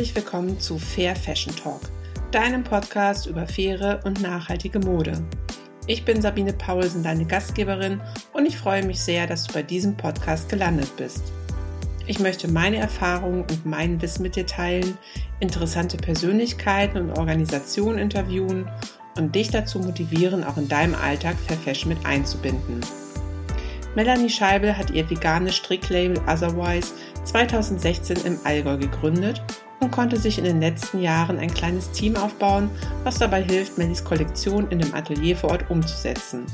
Herzlich willkommen zu Fair Fashion Talk, deinem Podcast über faire und nachhaltige Mode. Ich bin Sabine Paulsen, deine Gastgeberin, und ich freue mich sehr, dass du bei diesem Podcast gelandet bist. Ich möchte meine Erfahrungen und mein Wissen mit dir teilen, interessante Persönlichkeiten und Organisationen interviewen und dich dazu motivieren, auch in deinem Alltag Fair Fashion mit einzubinden. Melanie Scheibel hat ihr veganes Stricklabel Otherwise 2016 im Allgäu gegründet und konnte sich in den letzten Jahren ein kleines Team aufbauen, was dabei hilft, Mellies Kollektion in dem Atelier vor Ort umzusetzen.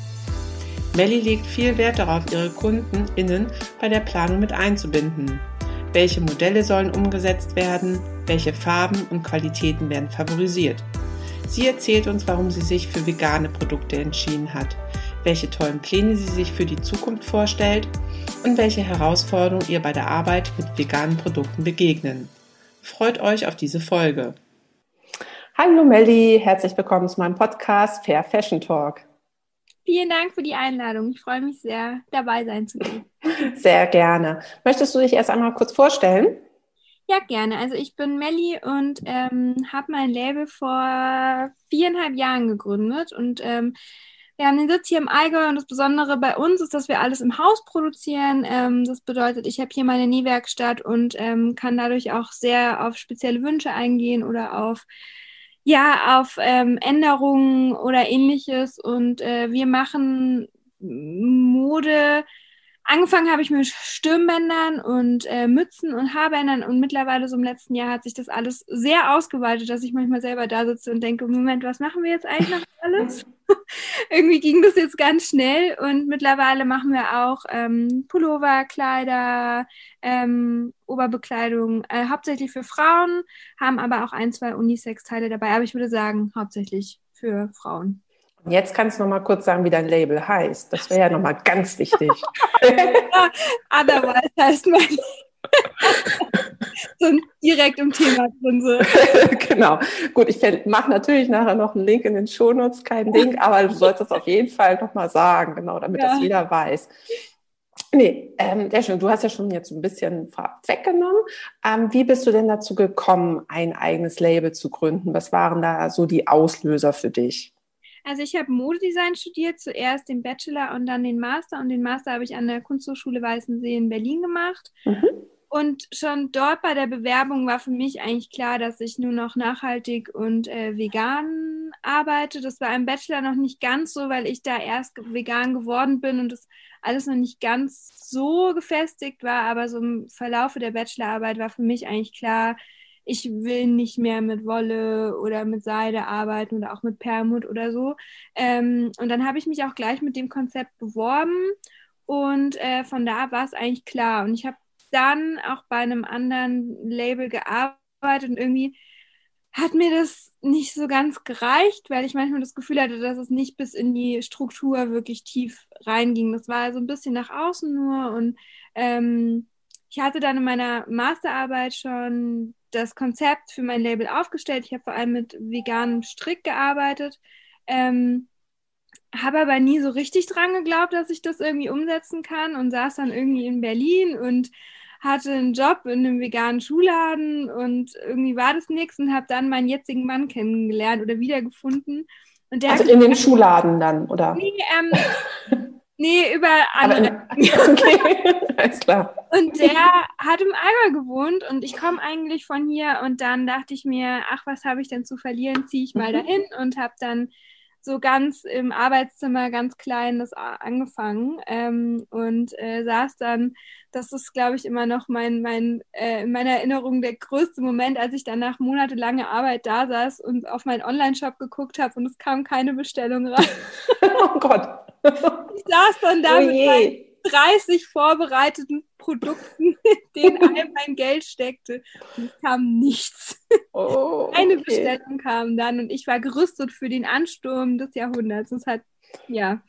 Melly legt viel Wert darauf, ihre KundInnen bei der Planung mit einzubinden. Welche Modelle sollen umgesetzt werden? Welche Farben und Qualitäten werden favorisiert? Sie erzählt uns, warum sie sich für vegane Produkte entschieden hat, welche tollen Pläne sie sich für die Zukunft vorstellt und welche Herausforderungen ihr bei der Arbeit mit veganen Produkten begegnen. Freut euch auf diese Folge. Hallo Melli, herzlich willkommen zu meinem Podcast Fair Fashion Talk. Vielen Dank für die Einladung. Ich freue mich sehr, dabei sein zu können. Sehr gerne. Möchtest du dich erst einmal kurz vorstellen? Ja, gerne. Also ich bin Melli und ähm, habe mein Label vor viereinhalb Jahren gegründet und ähm, wir haben den Sitz hier im Allgäu und das Besondere bei uns ist, dass wir alles im Haus produzieren. Ähm, das bedeutet, ich habe hier meine Nähwerkstatt und ähm, kann dadurch auch sehr auf spezielle Wünsche eingehen oder auf ja auf ähm, Änderungen oder ähnliches. Und äh, wir machen Mode Angefangen habe ich mit Stirnbändern und äh, Mützen und Haarbändern und mittlerweile so im letzten Jahr hat sich das alles sehr ausgeweitet, dass ich manchmal selber da sitze und denke, Moment, was machen wir jetzt eigentlich noch alles? Irgendwie ging das jetzt ganz schnell und mittlerweile machen wir auch ähm, Pullover, Kleider, ähm, Oberbekleidung, äh, hauptsächlich für Frauen, haben aber auch ein, zwei Unisex-Teile dabei, aber ich würde sagen, hauptsächlich für Frauen. Jetzt kannst du noch mal kurz sagen, wie dein Label heißt. Das wäre ja noch mal ganz wichtig. Otherwise heißt mein so direkt im Thema drin so. genau. Gut, ich mache natürlich nachher noch einen Link in den Shownotes, kein Ding, aber du sollst es auf jeden Fall noch mal sagen, genau, damit ja. das jeder weiß. Nee, ähm, sehr schön. Du hast ja schon jetzt ein bisschen weggenommen. Ähm, wie bist du denn dazu gekommen, ein eigenes Label zu gründen? Was waren da so die Auslöser für dich? Also ich habe Modedesign studiert, zuerst den Bachelor und dann den Master. Und den Master habe ich an der Kunsthochschule Weißensee in Berlin gemacht. Mhm. Und schon dort bei der Bewerbung war für mich eigentlich klar, dass ich nur noch nachhaltig und äh, vegan arbeite. Das war im Bachelor noch nicht ganz so, weil ich da erst vegan geworden bin und das alles noch nicht ganz so gefestigt war. Aber so im Verlaufe der Bachelorarbeit war für mich eigentlich klar, ich will nicht mehr mit Wolle oder mit Seide arbeiten oder auch mit Permut oder so. Ähm, und dann habe ich mich auch gleich mit dem Konzept beworben und äh, von da war es eigentlich klar. Und ich habe dann auch bei einem anderen Label gearbeitet und irgendwie hat mir das nicht so ganz gereicht, weil ich manchmal das Gefühl hatte, dass es nicht bis in die Struktur wirklich tief reinging. Das war so ein bisschen nach außen nur und ähm, ich hatte dann in meiner Masterarbeit schon das Konzept für mein Label aufgestellt. Ich habe vor allem mit veganem Strick gearbeitet, ähm, habe aber nie so richtig dran geglaubt, dass ich das irgendwie umsetzen kann und saß dann irgendwie in Berlin und hatte einen Job in einem veganen Schuhladen und irgendwie war das nichts und habe dann meinen jetzigen Mann kennengelernt oder wiedergefunden. Und der also in dem Schuhladen dann, oder? Nee, ähm, Nee, über andere. Aber, okay, alles klar. Und der hat im Allgäu gewohnt und ich komme eigentlich von hier und dann dachte ich mir, ach, was habe ich denn zu verlieren, ziehe ich mal mhm. dahin und habe dann so ganz im Arbeitszimmer ganz klein das angefangen ähm, und äh, saß dann, das ist glaube ich immer noch mein, mein äh, in meiner Erinnerung der größte Moment, als ich dann nach monatelanger Arbeit da saß und auf meinen Online-Shop geguckt habe und es kam keine Bestellung rein. oh Gott. Ich saß dann da oh mit 30 vorbereiteten Produkten, in denen all mein Geld steckte. Und es kam nichts. Oh, Eine okay. Bestellung kam dann und ich war gerüstet für den Ansturm des Jahrhunderts. Das hat, ja,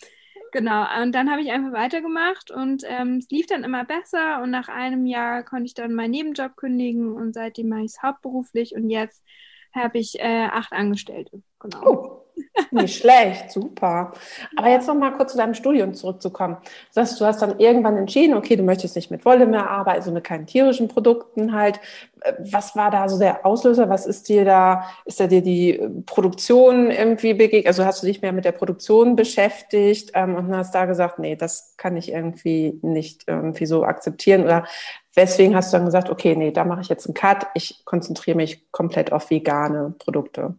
genau. Und dann habe ich einfach weitergemacht und ähm, es lief dann immer besser und nach einem Jahr konnte ich dann meinen Nebenjob kündigen und seitdem mache ich es hauptberuflich und jetzt habe ich äh, acht Angestellte. Genau. Oh. Nicht schlecht, super. Aber jetzt noch mal kurz zu deinem Studium zurückzukommen. Du hast, du hast dann irgendwann entschieden, okay, du möchtest nicht mit Wolle mehr arbeiten, also mit keinen tierischen Produkten halt. Was war da so der Auslöser? Was ist dir da, ist da dir die Produktion irgendwie begegnet? Also hast du dich mehr mit der Produktion beschäftigt ähm, und hast da gesagt, nee, das kann ich irgendwie nicht irgendwie so akzeptieren? Oder weswegen hast du dann gesagt, okay, nee, da mache ich jetzt einen Cut, ich konzentriere mich komplett auf vegane Produkte?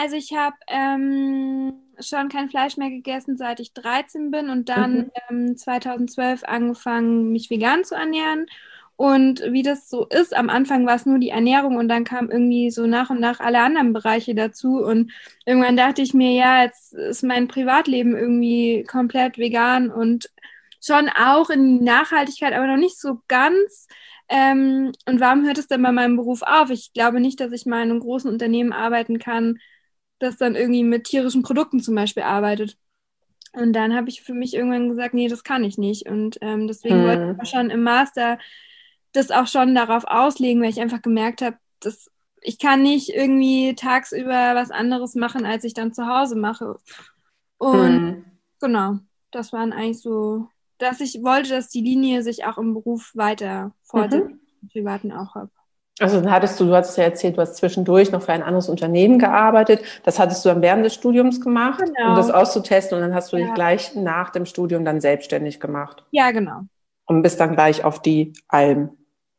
Also ich habe ähm, schon kein Fleisch mehr gegessen, seit ich 13 bin und dann mhm. ähm, 2012 angefangen, mich vegan zu ernähren. Und wie das so ist, am Anfang war es nur die Ernährung und dann kamen irgendwie so nach und nach alle anderen Bereiche dazu. Und irgendwann dachte ich mir, ja, jetzt ist mein Privatleben irgendwie komplett vegan und schon auch in Nachhaltigkeit, aber noch nicht so ganz. Ähm, und warum hört es denn bei meinem Beruf auf? Ich glaube nicht, dass ich mal in einem großen Unternehmen arbeiten kann, das dann irgendwie mit tierischen Produkten zum Beispiel arbeitet. Und dann habe ich für mich irgendwann gesagt, nee, das kann ich nicht. Und ähm, deswegen hm. wollte ich schon im Master das auch schon darauf auslegen, weil ich einfach gemerkt habe, dass ich kann nicht irgendwie tagsüber was anderes machen, als ich dann zu Hause mache. Und hm. genau, das waren eigentlich so, dass ich wollte, dass die Linie sich auch im Beruf weiter fortsetzt, mhm. im privaten auch habe. Also dann hattest du, du hattest ja erzählt, du hast zwischendurch noch für ein anderes Unternehmen gearbeitet. Das hattest du dann während des Studiums gemacht, genau. um das auszutesten und dann hast du ja. dich gleich nach dem Studium dann selbstständig gemacht. Ja, genau. Und bist dann gleich auf die Alm.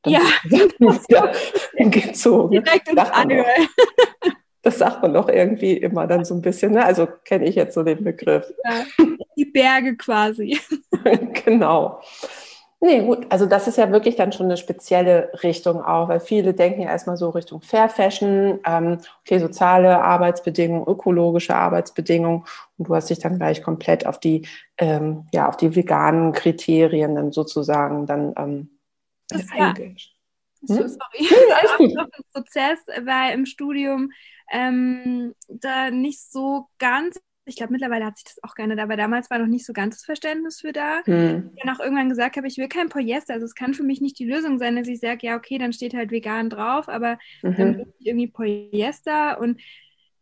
ja. ja gezogen. Direkt ins Allgäu. Das sagt man doch irgendwie immer dann so ein bisschen, ne? Also kenne ich jetzt so den Begriff. Ja, die Berge quasi. genau. Nee, gut. Also das ist ja wirklich dann schon eine spezielle Richtung auch, weil viele denken ja erstmal so Richtung Fair Fashion, ähm, okay, soziale Arbeitsbedingungen, ökologische Arbeitsbedingungen und du hast dich dann gleich komplett auf die, ähm, ja, auf die veganen Kriterien dann sozusagen dann ähm, eingestellt. So, hm? sorry. Ja, alles gut. Auch ein Prozess war im Studium ähm, da nicht so ganz ich glaube, mittlerweile hat sich das auch gerne, aber damals war noch nicht so ganz das Verständnis für da. Hm. Ich dann auch irgendwann gesagt habe, ich will kein Polyester. Also es kann für mich nicht die Lösung sein, dass ich sage, ja, okay, dann steht halt vegan drauf, aber mhm. dann will ich irgendwie Polyester. Und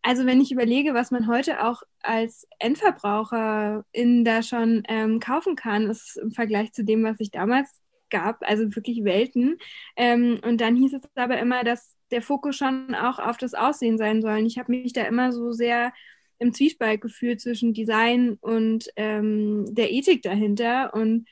also wenn ich überlege, was man heute auch als Endverbraucher in da schon ähm, kaufen kann, ist im Vergleich zu dem, was ich damals gab, also wirklich Welten. Ähm, und dann hieß es aber immer, dass der Fokus schon auch auf das Aussehen sein soll. Und ich habe mich da immer so sehr im Zwiespalt gefühlt zwischen Design und ähm, der Ethik dahinter. Und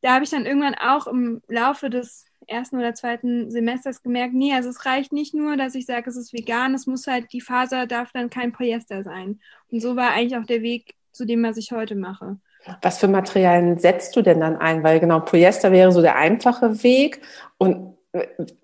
da habe ich dann irgendwann auch im Laufe des ersten oder zweiten Semesters gemerkt, nee, also es reicht nicht nur, dass ich sage, es ist vegan, es muss halt, die Faser darf dann kein Polyester sein. Und so war eigentlich auch der Weg zu dem, was ich heute mache. Was für Materialien setzt du denn dann ein? Weil genau, Polyester wäre so der einfache Weg und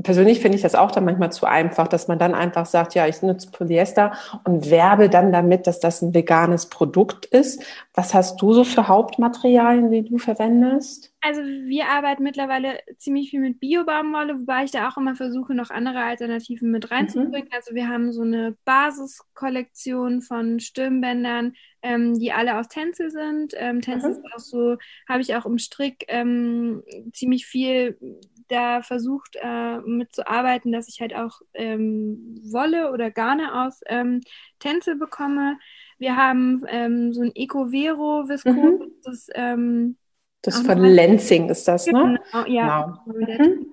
persönlich finde ich das auch dann manchmal zu einfach, dass man dann einfach sagt, ja, ich nutze Polyester und werbe dann damit, dass das ein veganes Produkt ist. Was hast du so für Hauptmaterialien, die du verwendest? Also wir arbeiten mittlerweile ziemlich viel mit Bio-Baumwolle, wobei ich da auch immer versuche, noch andere Alternativen mit reinzubringen. Mhm. Also wir haben so eine Basiskollektion von Stirnbändern, ähm, die alle aus Tänzel sind. Ähm, Tänzel mhm. ist auch so, habe ich auch im Strick ähm, ziemlich viel da versucht äh, mitzuarbeiten, dass ich halt auch ähm, Wolle oder Garne aus ähm, Tänzel bekomme. Wir haben ähm, so ein Eco-Vero Visco. Mhm. Das, ähm, das von Lenzing ist das, ne? Genau, ja. Genau. Mhm.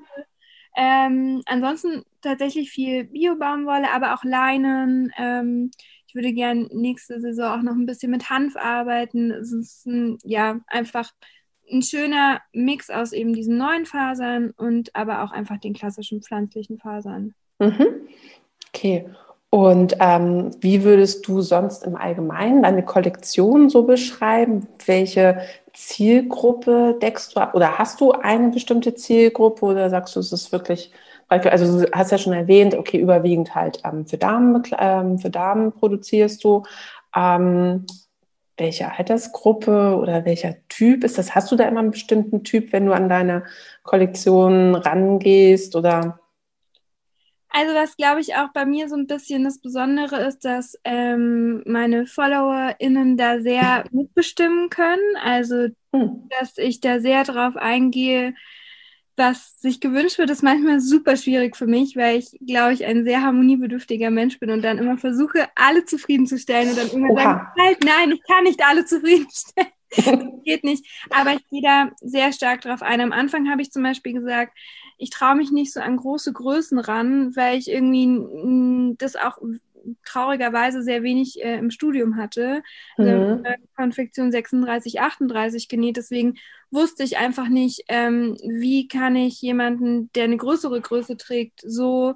Ähm, ansonsten tatsächlich viel Bio-Baumwolle, aber auch Leinen. Ähm, ich würde gerne nächste Saison auch noch ein bisschen mit Hanf arbeiten. Es ist ein, ja einfach ein schöner Mix aus eben diesen neuen Fasern und aber auch einfach den klassischen pflanzlichen Fasern. Mhm. Okay. Und ähm, wie würdest du sonst im Allgemeinen deine Kollektion so beschreiben? Welche Zielgruppe deckst du ab? Oder hast du eine bestimmte Zielgruppe oder sagst du, es ist wirklich, also du hast ja schon erwähnt, okay, überwiegend halt ähm, für, Damen, ähm, für Damen produzierst du. Welche Altersgruppe oder welcher Typ ist das? Hast du da immer einen bestimmten Typ, wenn du an deine Kollektion rangehst oder? Also was glaube ich auch bei mir so ein bisschen das Besondere ist, dass ähm, meine FollowerInnen da sehr mitbestimmen können. Also hm. dass ich da sehr drauf eingehe, was sich gewünscht wird, ist manchmal super schwierig für mich, weil ich, glaube ich, ein sehr harmoniebedürftiger Mensch bin und dann immer versuche, alle zufriedenzustellen und dann immer Oha. sage, halt, nein, ich kann nicht alle zufriedenstellen. geht nicht. Aber ich gehe da sehr stark drauf ein. Am Anfang habe ich zum Beispiel gesagt, ich traue mich nicht so an große Größen ran, weil ich irgendwie das auch traurigerweise sehr wenig äh, im Studium hatte. Also, mhm. Also, Konfektion 36, 38 genäht. Deswegen wusste ich einfach nicht, ähm, wie kann ich jemanden, der eine größere Größe trägt, so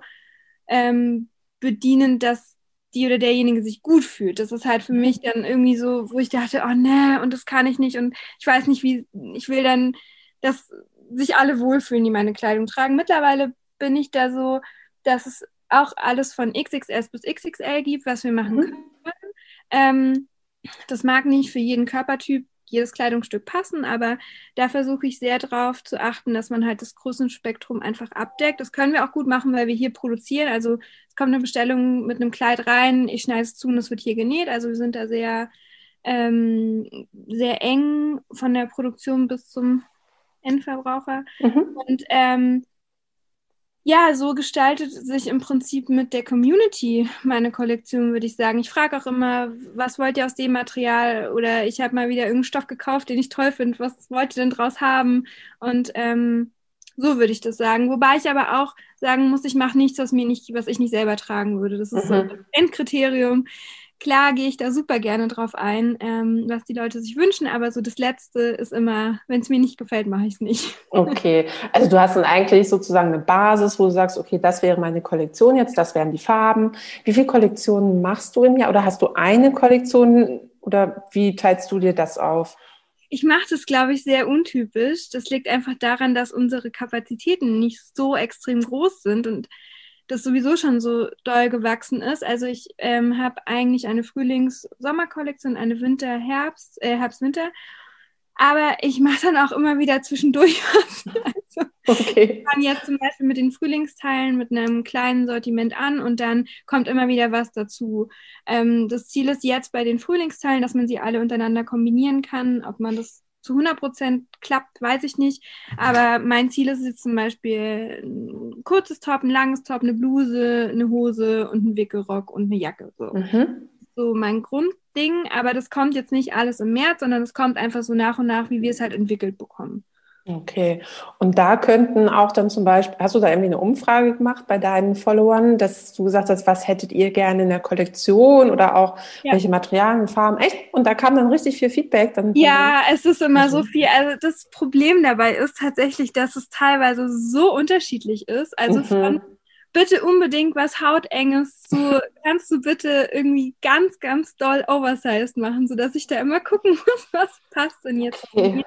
ähm, bedienen, dass die oder derjenige sich gut fühlt. Das ist halt für mich dann irgendwie so, wo ich dachte, oh ne, und das kann ich nicht und ich weiß nicht, wie, ich will dann, dass sich alle wohlfühlen, die meine Kleidung tragen. Mittlerweile bin ich da so, dass es auch alles von XXS bis XXL gibt, was wir machen mhm. können. Ähm, das mag nicht für jeden Körpertyp jedes Kleidungsstück passen, aber da versuche ich sehr darauf zu achten, dass man halt das Größenspektrum einfach abdeckt. Das können wir auch gut machen, weil wir hier produzieren. Also es kommt eine Bestellung mit einem Kleid rein, ich schneide es zu und es wird hier genäht. Also wir sind da sehr, ähm, sehr eng von der Produktion bis zum Endverbraucher. Mhm. Und ähm, ja, so gestaltet sich im Prinzip mit der Community meine Kollektion, würde ich sagen. Ich frage auch immer, was wollt ihr aus dem Material? Oder ich habe mal wieder irgendeinen Stoff gekauft, den ich toll finde. Was wollt ihr denn draus haben? Und ähm, so würde ich das sagen. Wobei ich aber auch sagen muss, ich mache nichts, was mir nicht, was ich nicht selber tragen würde. Das ist mhm. so ein Endkriterium klar gehe ich da super gerne drauf ein, ähm, was die Leute sich wünschen, aber so das Letzte ist immer, wenn es mir nicht gefällt, mache ich es nicht. Okay, also du hast dann eigentlich sozusagen eine Basis, wo du sagst, okay, das wäre meine Kollektion jetzt, das wären die Farben. Wie viele Kollektionen machst du im Jahr oder hast du eine Kollektion oder wie teilst du dir das auf? Ich mache das, glaube ich, sehr untypisch. Das liegt einfach daran, dass unsere Kapazitäten nicht so extrem groß sind und das sowieso schon so doll gewachsen ist. Also ich ähm, habe eigentlich eine Frühlings-Sommerkollektion, eine Winter-Herbst, äh, Herbst-Winter. Aber ich mache dann auch immer wieder zwischendurch was. Also okay. Ich fange jetzt zum Beispiel mit den Frühlingsteilen mit einem kleinen Sortiment an und dann kommt immer wieder was dazu. Ähm, das Ziel ist jetzt bei den Frühlingsteilen, dass man sie alle untereinander kombinieren kann. Ob man das zu 100 Prozent klappt, weiß ich nicht. Aber mein Ziel ist jetzt zum Beispiel ein kurzes Top, ein langes Top, eine Bluse, eine Hose und ein Wickelrock und eine Jacke. So, mhm. so mein Grundding. Aber das kommt jetzt nicht alles im März, sondern es kommt einfach so nach und nach, wie wir es halt entwickelt bekommen. Okay. Und da könnten auch dann zum Beispiel, hast du da irgendwie eine Umfrage gemacht bei deinen Followern, dass du gesagt hast, was hättet ihr gerne in der Kollektion oder auch ja. welche Materialien, Farben? Echt? Und da kam dann richtig viel Feedback. Dann ja, es ist immer so viel. Also das Problem dabei ist tatsächlich, dass es teilweise so unterschiedlich ist. Also mhm. von bitte unbedingt was Hautenges zu, kannst du bitte irgendwie ganz, ganz doll oversized machen, sodass ich da immer gucken muss, was passt denn jetzt. Okay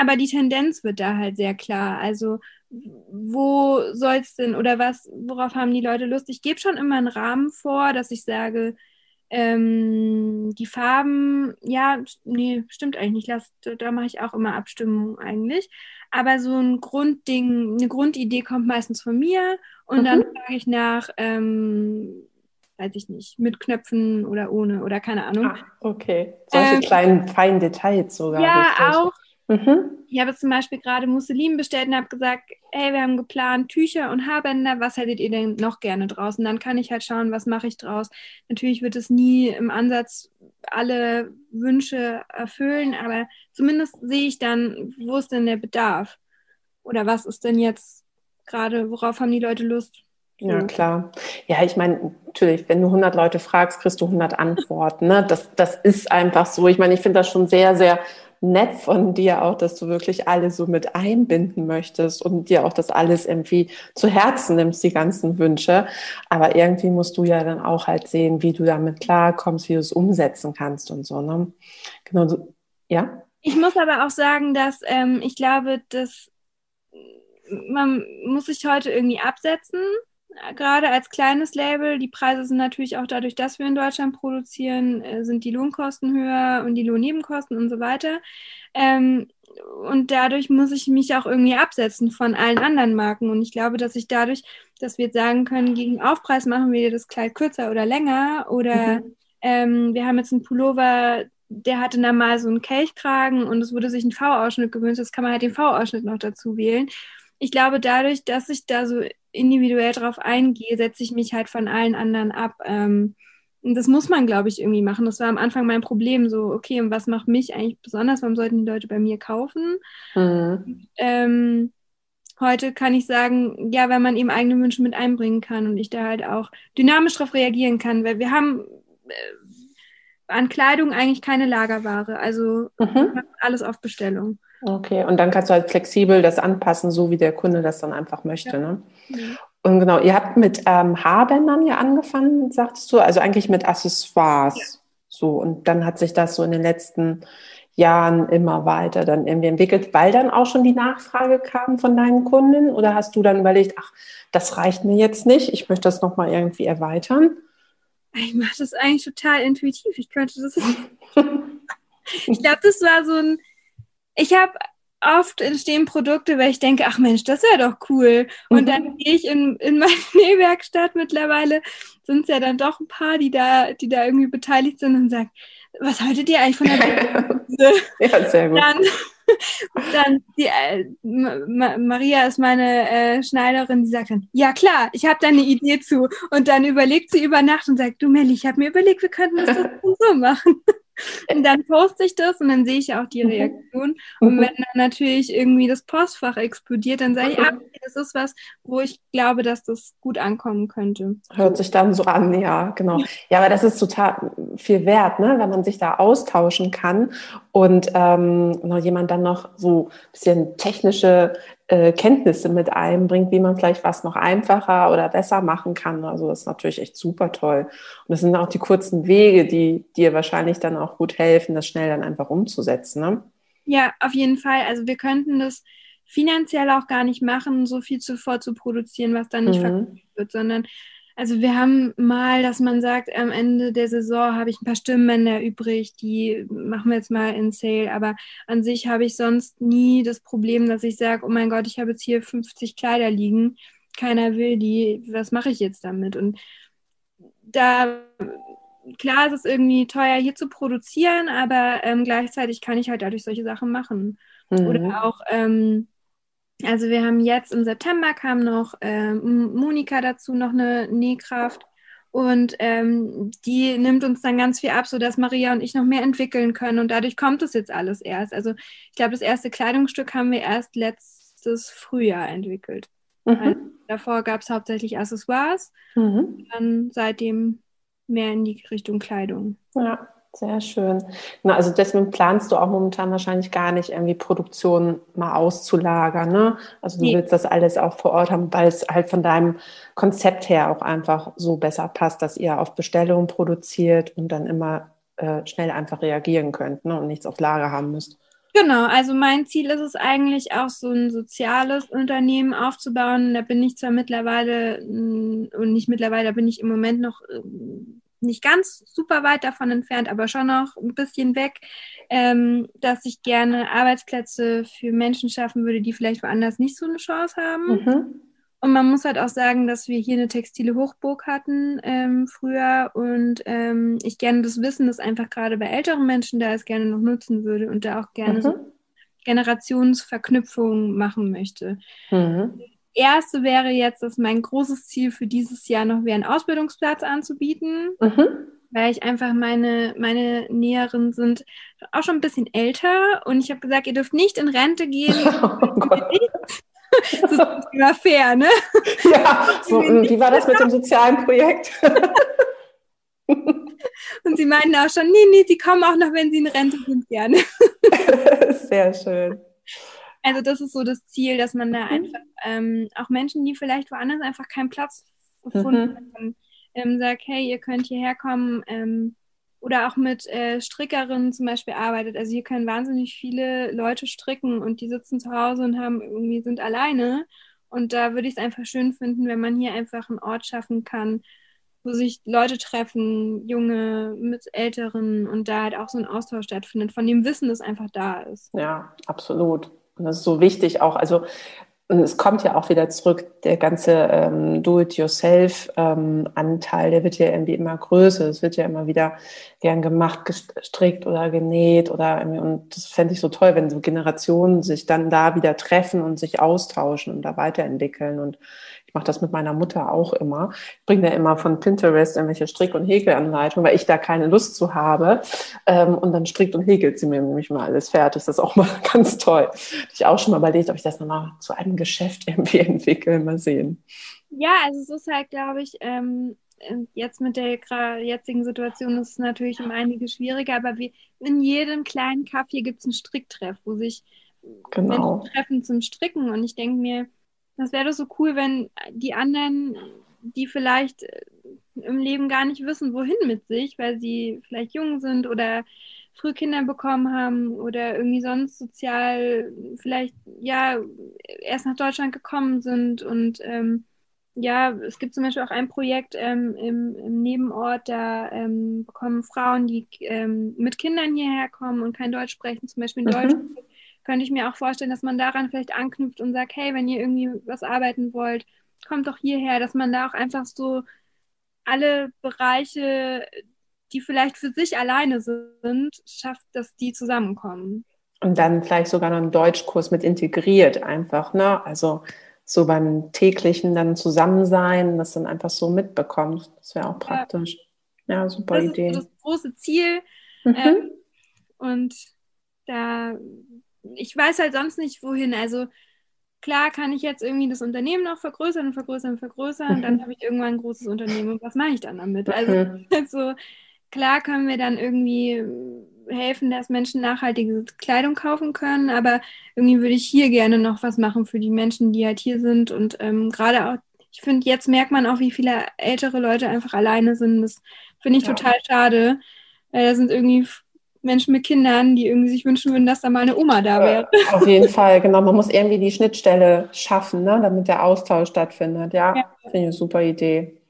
aber die Tendenz wird da halt sehr klar. Also wo soll es denn oder was, worauf haben die Leute Lust? Ich gebe schon immer einen Rahmen vor, dass ich sage, ähm, die Farben, ja, nee, stimmt eigentlich nicht. Lass, da mache ich auch immer Abstimmung eigentlich. Aber so ein Grundding, eine Grundidee kommt meistens von mir und mhm. dann frage ich nach, ähm, weiß ich nicht, mit Knöpfen oder ohne oder keine Ahnung. Ah, okay. Solche ähm, kleinen, feinen Details sogar. Ja, auch. Mhm. Ich habe zum Beispiel gerade Musselin bestellt und habe gesagt, hey, wir haben geplant Tücher und Haarbänder, was hättet ihr denn noch gerne draußen? Dann kann ich halt schauen, was mache ich draus. Natürlich wird es nie im Ansatz alle Wünsche erfüllen, aber zumindest sehe ich dann, wo ist denn der Bedarf? Oder was ist denn jetzt gerade, worauf haben die Leute Lust? Ja, klar. Ja, ich meine, natürlich, wenn du 100 Leute fragst, kriegst du 100 Antworten. Ne? Das, das ist einfach so. Ich meine, ich finde das schon sehr, sehr nett von dir auch, dass du wirklich alle so mit einbinden möchtest und dir auch das alles irgendwie zu Herzen nimmst, die ganzen Wünsche. Aber irgendwie musst du ja dann auch halt sehen, wie du damit klarkommst, wie du es umsetzen kannst und so. Ne? Genau, so, ja. Ich muss aber auch sagen, dass ähm, ich glaube, dass man muss sich heute irgendwie absetzen gerade als kleines Label. Die Preise sind natürlich auch dadurch, dass wir in Deutschland produzieren, äh, sind die Lohnkosten höher und die Lohnnebenkosten und so weiter. Ähm, und dadurch muss ich mich auch irgendwie absetzen von allen anderen Marken. Und ich glaube, dass ich dadurch, dass wir jetzt sagen können, gegen Aufpreis machen wir das Kleid kürzer oder länger. Oder mhm. ähm, wir haben jetzt einen Pullover, der hatte normal so einen Kelchkragen und es wurde sich ein V-Ausschnitt gewünscht. Jetzt kann man halt den V-Ausschnitt noch dazu wählen. ich glaube, dadurch, dass ich da so individuell drauf eingehe, setze ich mich halt von allen anderen ab. Ähm, und das muss man, glaube ich, irgendwie machen. Das war am Anfang mein Problem. So, okay, und was macht mich eigentlich besonders? Warum sollten die Leute bei mir kaufen? Mhm. Ähm, heute kann ich sagen, ja, weil man eben eigene Wünsche mit einbringen kann und ich da halt auch dynamisch darauf reagieren kann, weil wir haben äh, an Kleidung eigentlich keine Lagerware. Also mhm. alles auf Bestellung. Okay, und dann kannst du halt flexibel das anpassen, so wie der Kunde das dann einfach möchte. Ja. Ne? Mhm. Und genau, ihr habt mit ähm, Haarbändern ja angefangen, sagtest du, also eigentlich mit Accessoires. Ja. So, und dann hat sich das so in den letzten Jahren immer weiter dann irgendwie entwickelt, weil dann auch schon die Nachfrage kam von deinen Kunden? Oder hast du dann überlegt, ach, das reicht mir jetzt nicht, ich möchte das nochmal irgendwie erweitern? Ich mache das eigentlich total intuitiv. Ich könnte das. ich glaube, das war so ein. Ich habe oft entstehen Produkte, weil ich denke, ach Mensch, das wäre doch cool. Und mhm. dann gehe ich in, in meine Nähwerkstatt mittlerweile, sind es ja dann doch ein paar, die da, die da irgendwie beteiligt sind und sagen, was haltet ihr eigentlich von der Ja, sehr gut. Dann, dann die, äh, Ma Maria ist meine äh, Schneiderin, die sagt dann, ja klar, ich habe da eine Idee zu. Und dann überlegt sie über Nacht und sagt, du Melli, ich habe mir überlegt, wir könnten das so machen. Und dann poste ich das und dann sehe ich auch die mhm. Reaktion. Und mhm. wenn dann natürlich irgendwie das Postfach explodiert, dann sage ich, ah, das ist was, wo ich glaube, dass das gut ankommen könnte. Hört sich dann so an, ja, genau. Ja, aber das ist total viel wert, ne? wenn man sich da austauschen kann und ähm, noch jemand dann noch so ein bisschen technische äh, Kenntnisse mit einbringt, wie man vielleicht was noch einfacher oder besser machen kann. Also das ist natürlich echt super toll. Und das sind auch die kurzen Wege, die dir wahrscheinlich dann auch gut helfen, das schnell dann einfach umzusetzen. Ne? Ja, auf jeden Fall. Also wir könnten das finanziell auch gar nicht machen, so viel zuvor zu produzieren, was dann nicht mhm. verkauft wird, sondern also wir haben mal, dass man sagt, am Ende der Saison habe ich ein paar Stimmbänder übrig, die machen wir jetzt mal in Sale. Aber an sich habe ich sonst nie das Problem, dass ich sage, oh mein Gott, ich habe jetzt hier 50 Kleider liegen, keiner will die, was mache ich jetzt damit? Und da, klar ist es irgendwie teuer hier zu produzieren, aber ähm, gleichzeitig kann ich halt dadurch solche Sachen machen. Mhm. Oder auch, ähm, also wir haben jetzt im September kam noch äh, Monika dazu, noch eine Nähkraft. Und ähm, die nimmt uns dann ganz viel ab, sodass Maria und ich noch mehr entwickeln können. Und dadurch kommt es jetzt alles erst. Also ich glaube, das erste Kleidungsstück haben wir erst letztes Frühjahr entwickelt. Mhm. Also, davor gab es hauptsächlich Accessoires. Mhm. Dann seitdem mehr in die Richtung Kleidung. Ja. Sehr schön. Na, also deswegen planst du auch momentan wahrscheinlich gar nicht irgendwie Produktion mal auszulagern, ne? Also du nee. willst das alles auch vor Ort haben, weil es halt von deinem Konzept her auch einfach so besser passt, dass ihr auf Bestellung produziert und dann immer äh, schnell einfach reagieren könnt, ne? Und nichts auf Lager haben müsst. Genau, also mein Ziel ist es eigentlich auch so ein soziales Unternehmen aufzubauen. Da bin ich zwar mittlerweile und nicht mittlerweile, da bin ich im Moment noch ähm, nicht ganz super weit davon entfernt, aber schon noch ein bisschen weg, ähm, dass ich gerne Arbeitsplätze für Menschen schaffen würde, die vielleicht woanders nicht so eine Chance haben. Mhm. Und man muss halt auch sagen, dass wir hier eine textile Hochburg hatten ähm, früher und ähm, ich gerne das Wissen, das einfach gerade bei älteren Menschen da ist, gerne noch nutzen würde und da auch gerne mhm. so Generationsverknüpfung machen möchte. Mhm erste wäre jetzt, dass mein großes Ziel für dieses Jahr noch wäre, einen Ausbildungsplatz anzubieten. Mhm. Weil ich einfach meine, meine Näheren sind auch schon ein bisschen älter und ich habe gesagt, ihr dürft nicht in Rente gehen. Oh das ist immer fair, ne? Ja, so, wie war das mit dem sozialen Projekt? Und sie meinten auch schon, nee, nee, sie kommen auch noch, wenn sie in Rente sind, gerne. Sehr schön. Also das ist so das Ziel, dass man da mhm. einfach ähm, auch Menschen, die vielleicht woanders einfach keinen Platz gefunden mhm. haben, ähm, sagt, hey, ihr könnt hierher kommen ähm, oder auch mit äh, Strickerinnen zum Beispiel arbeitet. Also hier können wahnsinnig viele Leute stricken und die sitzen zu Hause und haben irgendwie sind alleine. Und da würde ich es einfach schön finden, wenn man hier einfach einen Ort schaffen kann, wo sich Leute treffen, junge mit Älteren und da halt auch so ein Austausch stattfindet, von dem Wissen, das einfach da ist. Ja, absolut. Und das ist so wichtig auch. Also es kommt ja auch wieder zurück, der ganze ähm, Do-it-yourself-Anteil, ähm, der wird ja irgendwie immer größer. Es wird ja immer wieder gern gemacht, gestrickt oder genäht oder und das fände ich so toll, wenn so Generationen sich dann da wieder treffen und sich austauschen und da weiterentwickeln. Und ich mache das mit meiner Mutter auch immer. Ich bringe da immer von Pinterest irgendwelche Strick- und Häkelanleitungen, weil ich da keine Lust zu habe. Ähm, und dann strickt und häkelt sie mir nämlich mal alles fertig. Das ist auch mal ganz toll. Ich auch schon mal überlegt, ob ich das nochmal zu einem Geschäft irgendwie entwickle. Mal sehen. Ja, also es ist halt, glaube ich, ähm, jetzt mit der jetzigen Situation ist es natürlich um einige schwieriger, aber wie in jedem kleinen Kaffee gibt es einen Stricktreff, wo sich genau. Menschen treffen zum Stricken. Und ich denke mir, das wäre doch so cool, wenn die anderen, die vielleicht äh, im Leben gar nicht wissen, wohin mit sich, weil sie vielleicht jung sind oder früh Kinder bekommen haben oder irgendwie sonst sozial vielleicht ja erst nach Deutschland gekommen sind und ähm, ja, es gibt zum Beispiel auch ein Projekt ähm, im, im, Nebenort, da ähm, bekommen Frauen, die ähm, mit Kindern hierher kommen und kein Deutsch sprechen, zum Beispiel in mhm. Deutschland, könnte ich mir auch vorstellen, dass man daran vielleicht anknüpft und sagt, hey, wenn ihr irgendwie was arbeiten wollt, kommt doch hierher, dass man da auch einfach so alle Bereiche, die vielleicht für sich alleine sind, schafft, dass die zusammenkommen. Und dann vielleicht sogar noch einen Deutschkurs mit integriert, einfach, ne? Also so beim täglichen dann Zusammensein, das dann einfach so mitbekommt. Das wäre auch praktisch. Ja, ja super das Idee. Das ist das große Ziel. Mhm. Ähm, und da ich weiß halt sonst nicht, wohin. Also klar kann ich jetzt irgendwie das Unternehmen noch vergrößern und vergrößern und vergrößern und dann mhm. habe ich irgendwann ein großes Unternehmen und was mache ich dann damit? Also, mhm. also klar können wir dann irgendwie helfen, dass Menschen nachhaltige Kleidung kaufen können, aber irgendwie würde ich hier gerne noch was machen für die Menschen, die halt hier sind und ähm, gerade auch, ich finde, jetzt merkt man auch, wie viele ältere Leute einfach alleine sind. Das finde ich ja. total schade. Weil da sind irgendwie Menschen mit Kindern, die irgendwie sich wünschen würden, dass da mal eine Oma da wäre. Auf jeden Fall, genau. Man muss irgendwie die Schnittstelle schaffen, ne, damit der Austausch stattfindet. Ja, ja. finde ich eine super Idee.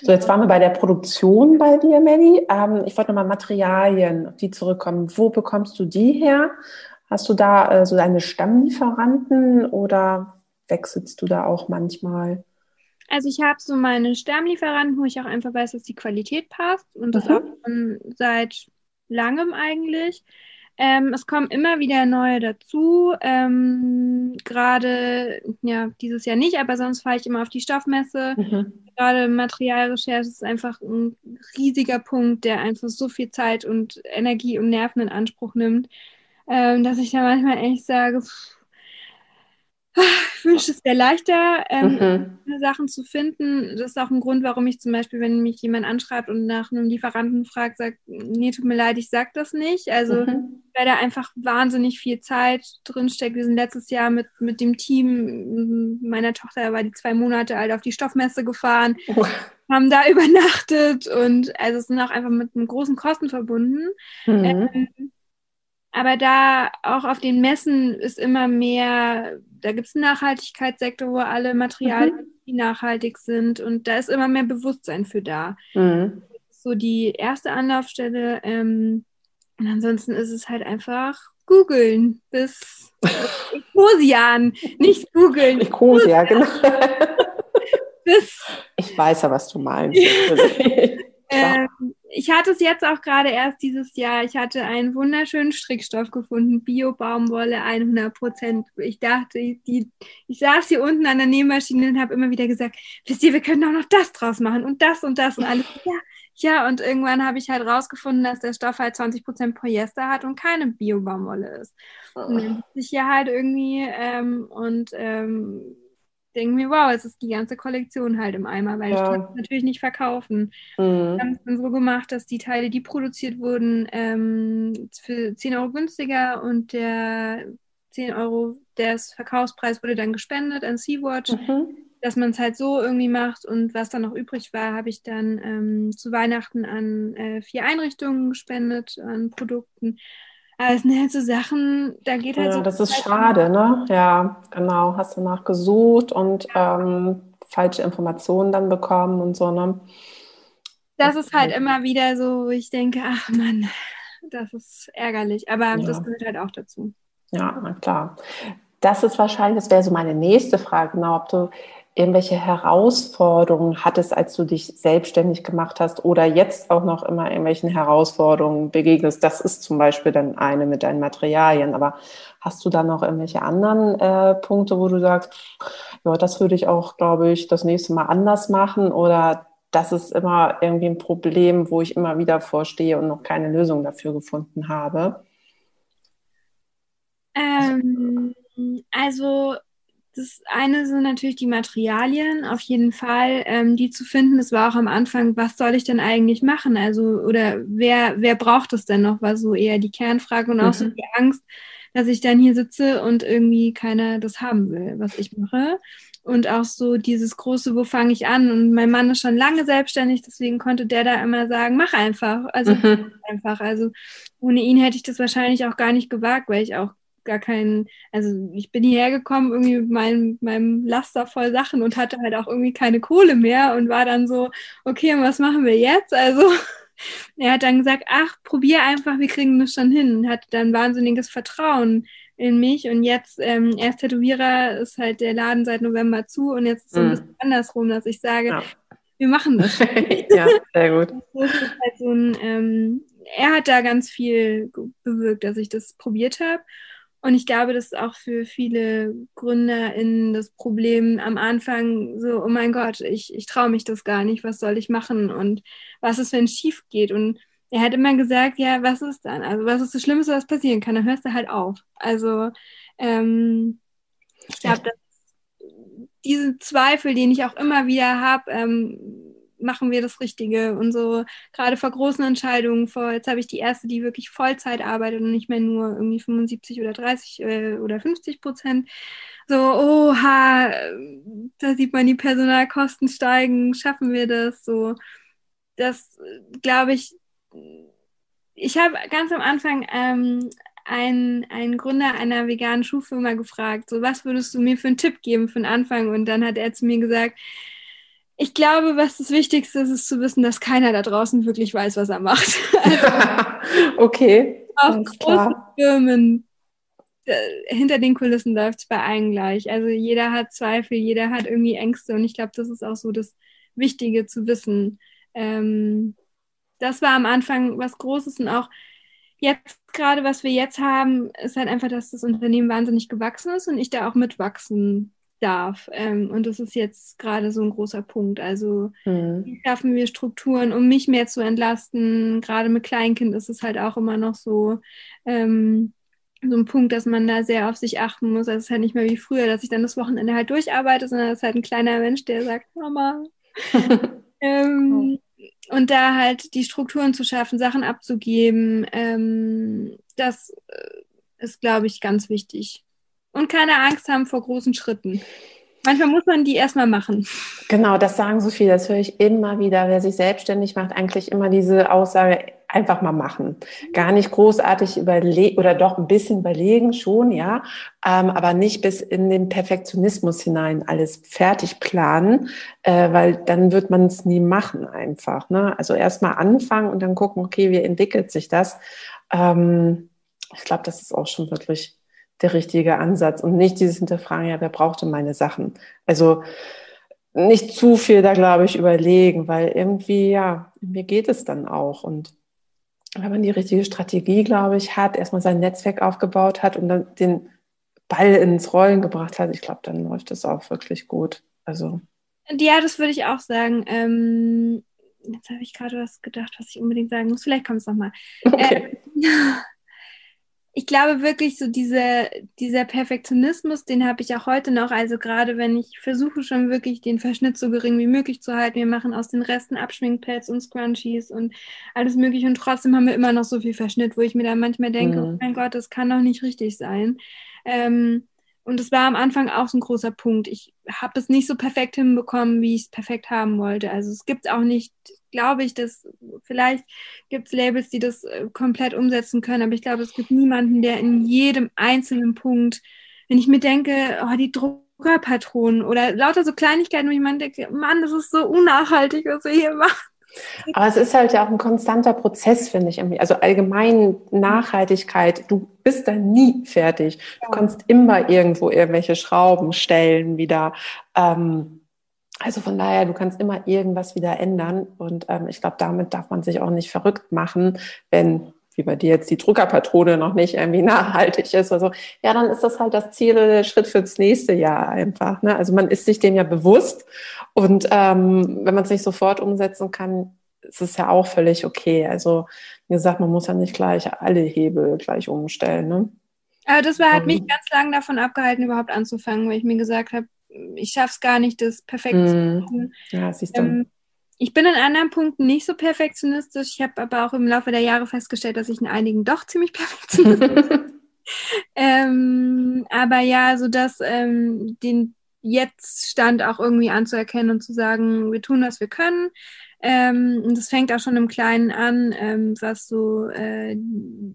So, jetzt waren wir bei der Produktion bei dir, Melly. Ähm, ich wollte nochmal Materialien, auf die zurückkommen. Wo bekommst du die her? Hast du da äh, so deine Stammlieferanten oder wechselst du da auch manchmal? Also ich habe so meine Stammlieferanten, wo ich auch einfach weiß, dass die Qualität passt und das mhm. auch schon seit langem eigentlich. Ähm, es kommen immer wieder neue dazu. Ähm, Gerade, ja, dieses Jahr nicht, aber sonst fahre ich immer auf die Stoffmesse. Mhm. Gerade Materialrecherche ist einfach ein riesiger Punkt, der einfach so viel Zeit und Energie und Nerven in Anspruch nimmt, ähm, dass ich da manchmal echt sage, pff, ich wünsche es wäre leichter, ähm, mhm. Sachen zu finden. Das ist auch ein Grund, warum ich zum Beispiel, wenn mich jemand anschreibt und nach einem Lieferanten fragt, sagt, nee, tut mir leid, ich sag das nicht. Also, mhm. weil da einfach wahnsinnig viel Zeit drinsteckt. Wir sind letztes Jahr mit, mit dem Team meiner Tochter, war die zwei Monate alt, auf die Stoffmesse gefahren, oh. haben da übernachtet und also es sind auch einfach mit einem großen Kosten verbunden. Mhm. Ähm, aber da auch auf den Messen ist immer mehr, da gibt es einen Nachhaltigkeitssektor, wo alle Materialien mhm. nachhaltig sind und da ist immer mehr Bewusstsein für da. Mhm. so die erste Anlaufstelle. Ähm, und ansonsten ist es halt einfach googeln bis Ecosian, nicht googeln. Ecosia, genau. bis ich weiß ja, was du meinst. ähm, ich hatte es jetzt auch gerade erst dieses Jahr. Ich hatte einen wunderschönen Strickstoff gefunden, Bio-Baumwolle 100 Prozent. Ich dachte, die, ich saß hier unten an der Nähmaschine und habe immer wieder gesagt, wisst ihr, wir können auch noch das draus machen und das und das und alles. Ja, ja. Und irgendwann habe ich halt rausgefunden, dass der Stoff halt 20 Prozent Polyester hat und keine Bio-Baumwolle ist. Und dann oh. ich hier halt irgendwie ähm, und ähm, denke mir, wow, es ist die ganze Kollektion halt im Eimer, weil ja. ich kann es natürlich nicht verkaufen. Mhm. Wir haben es dann so gemacht, dass die Teile, die produziert wurden, ähm, für 10 Euro günstiger und der 10 Euro, der Verkaufspreis wurde dann gespendet an Sea-Watch, mhm. dass man es halt so irgendwie macht und was dann noch übrig war, habe ich dann ähm, zu Weihnachten an äh, vier Einrichtungen gespendet, an Produkten. Aber es sind halt so Sachen, da geht halt ja, so. Das ist schade, ne? Ja, genau. Hast du nachgesucht und ja. ähm, falsche Informationen dann bekommen und so, ne? Das ist halt immer wieder so, ich denke, ach Mann, das ist ärgerlich. Aber ja. das gehört halt auch dazu. Ja, na klar. das ist wahrscheinlich, das wäre so meine nächste Frage, genau, ob du irgendwelche Herausforderungen hattest, als du dich selbstständig gemacht hast oder jetzt auch noch immer irgendwelchen Herausforderungen begegnest. Das ist zum Beispiel dann eine mit deinen Materialien. Aber hast du da noch irgendwelche anderen äh, Punkte, wo du sagst, ja, das würde ich auch, glaube ich, das nächste Mal anders machen oder das ist immer irgendwie ein Problem, wo ich immer wieder vorstehe und noch keine Lösung dafür gefunden habe? Ähm, also das eine sind natürlich die Materialien, auf jeden Fall, ähm, die zu finden. Das war auch am Anfang, was soll ich denn eigentlich machen? Also, oder wer, wer braucht es denn noch? War so eher die Kernfrage und auch mhm. so die Angst, dass ich dann hier sitze und irgendwie keiner das haben will, was ich mache. Und auch so dieses große, wo fange ich an? Und mein Mann ist schon lange selbstständig, deswegen konnte der da immer sagen, mach einfach. Also mhm. einfach. Also ohne ihn hätte ich das wahrscheinlich auch gar nicht gewagt, weil ich auch gar keinen, also ich bin hierher gekommen irgendwie mit meinem, meinem Laster voll Sachen und hatte halt auch irgendwie keine Kohle mehr und war dann so, okay, und was machen wir jetzt? Also er hat dann gesagt, ach, probier einfach, wir kriegen das schon hin und hatte dann wahnsinniges Vertrauen in mich und jetzt, ähm, erst Tätowierer ist halt der Laden seit November zu und jetzt ist es so ein mhm. bisschen andersrum, dass ich sage, ja. wir machen das. ja, sehr gut. Ist halt so ein, ähm, er hat da ganz viel bewirkt, dass ich das probiert habe. Und ich glaube, das ist auch für viele GründerInnen das Problem am Anfang so, oh mein Gott, ich, ich traue mich das gar nicht, was soll ich machen und was ist, wenn es schief geht? Und er hat immer gesagt, ja, was ist dann? Also was ist das Schlimmste, was passieren kann? Dann hörst du halt auf. Also ähm, ich glaube, diese Zweifel, den ich auch immer wieder habe, ähm, machen wir das Richtige und so gerade vor großen Entscheidungen, vor jetzt habe ich die erste, die wirklich Vollzeit arbeitet und nicht mehr nur irgendwie 75 oder 30 äh, oder 50 Prozent. So, oha, da sieht man die Personalkosten steigen, schaffen wir das? So, das glaube ich, ich habe ganz am Anfang ähm, einen, einen Gründer einer veganen Schuhfirma gefragt, so was würdest du mir für einen Tipp geben für den Anfang? Und dann hat er zu mir gesagt, ich glaube, was das Wichtigste ist, ist zu wissen, dass keiner da draußen wirklich weiß, was er macht. Also, okay. Auch große klar. Firmen, äh, hinter den Kulissen läuft es bei allen gleich. Also jeder hat Zweifel, jeder hat irgendwie Ängste und ich glaube, das ist auch so das Wichtige zu wissen. Ähm, das war am Anfang was Großes und auch jetzt gerade, was wir jetzt haben, ist halt einfach, dass das Unternehmen wahnsinnig gewachsen ist und ich da auch mitwachsen darf. Ähm, und das ist jetzt gerade so ein großer Punkt. Also mhm. wie schaffen wir Strukturen, um mich mehr zu entlasten? Gerade mit Kleinkind ist es halt auch immer noch so. Ähm, so ein Punkt, dass man da sehr auf sich achten muss. Also es ist halt nicht mehr wie früher, dass ich dann das Wochenende halt durcharbeite, sondern es ist halt ein kleiner Mensch, der sagt, Mama. ähm, oh. Und da halt die Strukturen zu schaffen, Sachen abzugeben, ähm, das äh, ist, glaube ich, ganz wichtig und keine Angst haben vor großen Schritten. Manchmal muss man die erstmal machen. Genau, das sagen so viele. Das höre ich immer wieder. Wer sich selbstständig macht, eigentlich immer diese Aussage, einfach mal machen. Gar nicht großartig überlegen oder doch ein bisschen überlegen schon, ja, ähm, aber nicht bis in den Perfektionismus hinein alles fertig planen, äh, weil dann wird man es nie machen einfach. Ne? Also erstmal anfangen und dann gucken, okay, wie entwickelt sich das? Ähm, ich glaube, das ist auch schon wirklich der richtige Ansatz und nicht dieses Hinterfragen, ja, wer brauchte meine Sachen? Also nicht zu viel da, glaube ich, überlegen, weil irgendwie, ja, mir geht es dann auch. Und wenn man die richtige Strategie, glaube ich, hat, erstmal sein Netzwerk aufgebaut hat und dann den Ball ins Rollen gebracht hat, ich glaube, dann läuft es auch wirklich gut. Also. Ja, das würde ich auch sagen. Ähm, jetzt habe ich gerade was gedacht, was ich unbedingt sagen muss. Vielleicht kommt es nochmal. Okay. Äh, ich glaube wirklich so diese, dieser Perfektionismus, den habe ich auch heute noch. Also gerade wenn ich versuche schon wirklich den Verschnitt so gering wie möglich zu halten. Wir machen aus den Resten Abschminkpads und Scrunchies und alles mögliche und trotzdem haben wir immer noch so viel Verschnitt, wo ich mir dann manchmal denke, mhm. oh mein Gott, das kann doch nicht richtig sein. Ähm, und es war am Anfang auch so ein großer Punkt. Ich habe es nicht so perfekt hinbekommen, wie ich es perfekt haben wollte. Also es gibt auch nicht, glaube ich, dass vielleicht gibt es Labels, die das äh, komplett umsetzen können, aber ich glaube, es gibt niemanden, der in jedem einzelnen Punkt, wenn ich mir denke, oh, die Druckerpatronen oder lauter so Kleinigkeiten, wo ich mir denke, Mann, das ist so unnachhaltig, was wir hier machen. Aber es ist halt ja auch ein konstanter Prozess, finde ich irgendwie. Also allgemein Nachhaltigkeit, du bist da nie fertig. Du kannst immer irgendwo irgendwelche Schrauben stellen wieder. Ähm, also von daher, du kannst immer irgendwas wieder ändern. Und ähm, ich glaube, damit darf man sich auch nicht verrückt machen, wenn wie bei dir jetzt die Druckerpatrone noch nicht irgendwie nachhaltig ist oder so, ja, dann ist das halt das Ziel oder der Schritt fürs nächste Jahr einfach. Ne? Also man ist sich dem ja bewusst und ähm, wenn man es nicht sofort umsetzen kann, ist es ja auch völlig okay. Also wie gesagt, man muss ja nicht gleich alle Hebel gleich umstellen. Ne? Aber das war halt mich ganz lange davon abgehalten, überhaupt anzufangen, weil ich mir gesagt habe, ich schaffe es gar nicht, das perfekt mm. zu machen. Ja, siehst du. Ähm, ich bin in anderen Punkten nicht so perfektionistisch. Ich habe aber auch im Laufe der Jahre festgestellt, dass ich in einigen doch ziemlich perfektionistisch bin. ähm, aber ja, so dass ähm, den Jetzt-Stand auch irgendwie anzuerkennen und zu sagen, wir tun, was wir können. Ähm, und das fängt auch schon im Kleinen an, ähm, was so äh,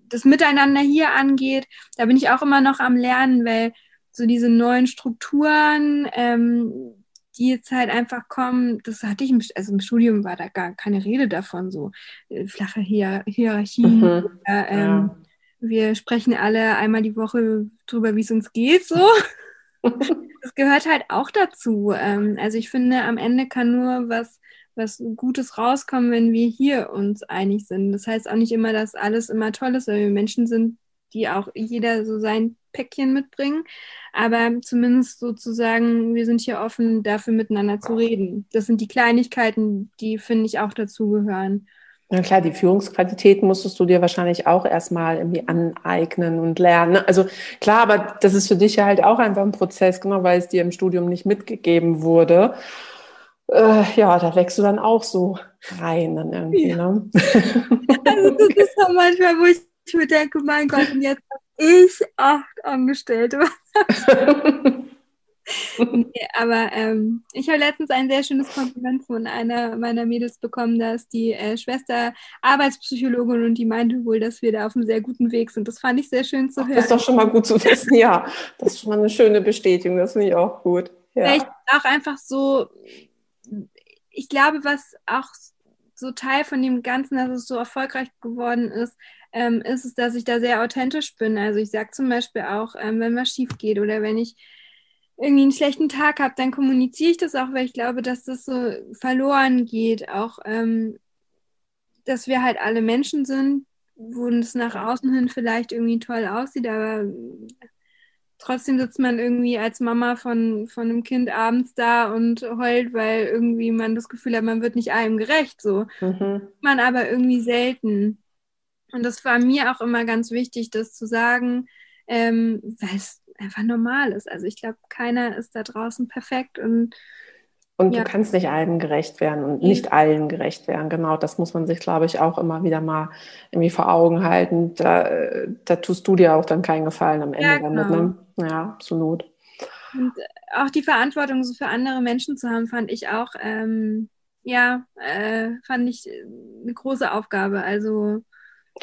das Miteinander hier angeht. Da bin ich auch immer noch am Lernen, weil so diese neuen Strukturen, ähm, die jetzt halt einfach kommen, das hatte ich, im, also im Studium war da gar keine Rede davon, so äh, flache Hier Hierarchie. Mhm. Äh, ja. Wir sprechen alle einmal die Woche drüber, wie es uns geht, so. das gehört halt auch dazu. Ähm, also ich finde, am Ende kann nur was was Gutes rauskommen, wenn wir hier uns einig sind. Das heißt auch nicht immer, dass alles immer toll ist, weil wir Menschen sind, die auch jeder so sein Päckchen mitbringen. Aber zumindest sozusagen, wir sind hier offen, dafür miteinander zu reden. Das sind die Kleinigkeiten, die, finde ich, auch dazugehören. Na klar, die Führungsqualitäten musstest du dir wahrscheinlich auch erstmal irgendwie aneignen und lernen. Ne? Also klar, aber das ist für dich ja halt auch einfach ein Prozess, genau, weil es dir im Studium nicht mitgegeben wurde. Äh, ja, da wächst du dann auch so rein dann irgendwie. Ja. Ne? Also das ist auch manchmal, wo ich mir denke, mein Gott, und jetzt ich acht Angestellte. nee, aber ähm, ich habe letztens ein sehr schönes Kompliment von einer meiner Mädels bekommen, dass die äh, Schwester Arbeitspsychologin und die meinte wohl, dass wir da auf einem sehr guten Weg sind. Das fand ich sehr schön zu hören. Das ist doch schon mal gut zu wissen, ja. Das ist schon mal eine schöne Bestätigung, das finde ich auch gut. Ja. Vielleicht auch einfach so, ich glaube, was auch so Teil von dem Ganzen, dass es so erfolgreich geworden ist, ähm, ist es, dass ich da sehr authentisch bin. Also ich sage zum Beispiel auch, ähm, wenn was schief geht oder wenn ich irgendwie einen schlechten Tag habe, dann kommuniziere ich das auch, weil ich glaube, dass das so verloren geht. Auch, ähm, dass wir halt alle Menschen sind, wo es nach außen hin vielleicht irgendwie toll aussieht, aber trotzdem sitzt man irgendwie als Mama von, von einem Kind abends da und heult, weil irgendwie man das Gefühl hat, man wird nicht allem gerecht. So. Mhm. Man aber irgendwie selten. Und das war mir auch immer ganz wichtig, das zu sagen, ähm, weil es einfach normal ist. Also ich glaube, keiner ist da draußen perfekt und und ja. du kannst nicht allen gerecht werden und nicht allen gerecht werden. Genau, das muss man sich, glaube ich, auch immer wieder mal irgendwie vor Augen halten. Da, da tust du dir auch dann keinen Gefallen am Ende ja, genau. damit. Ne? Ja, absolut. Und auch die Verantwortung so für andere Menschen zu haben, fand ich auch, ähm, ja, äh, fand ich eine große Aufgabe. Also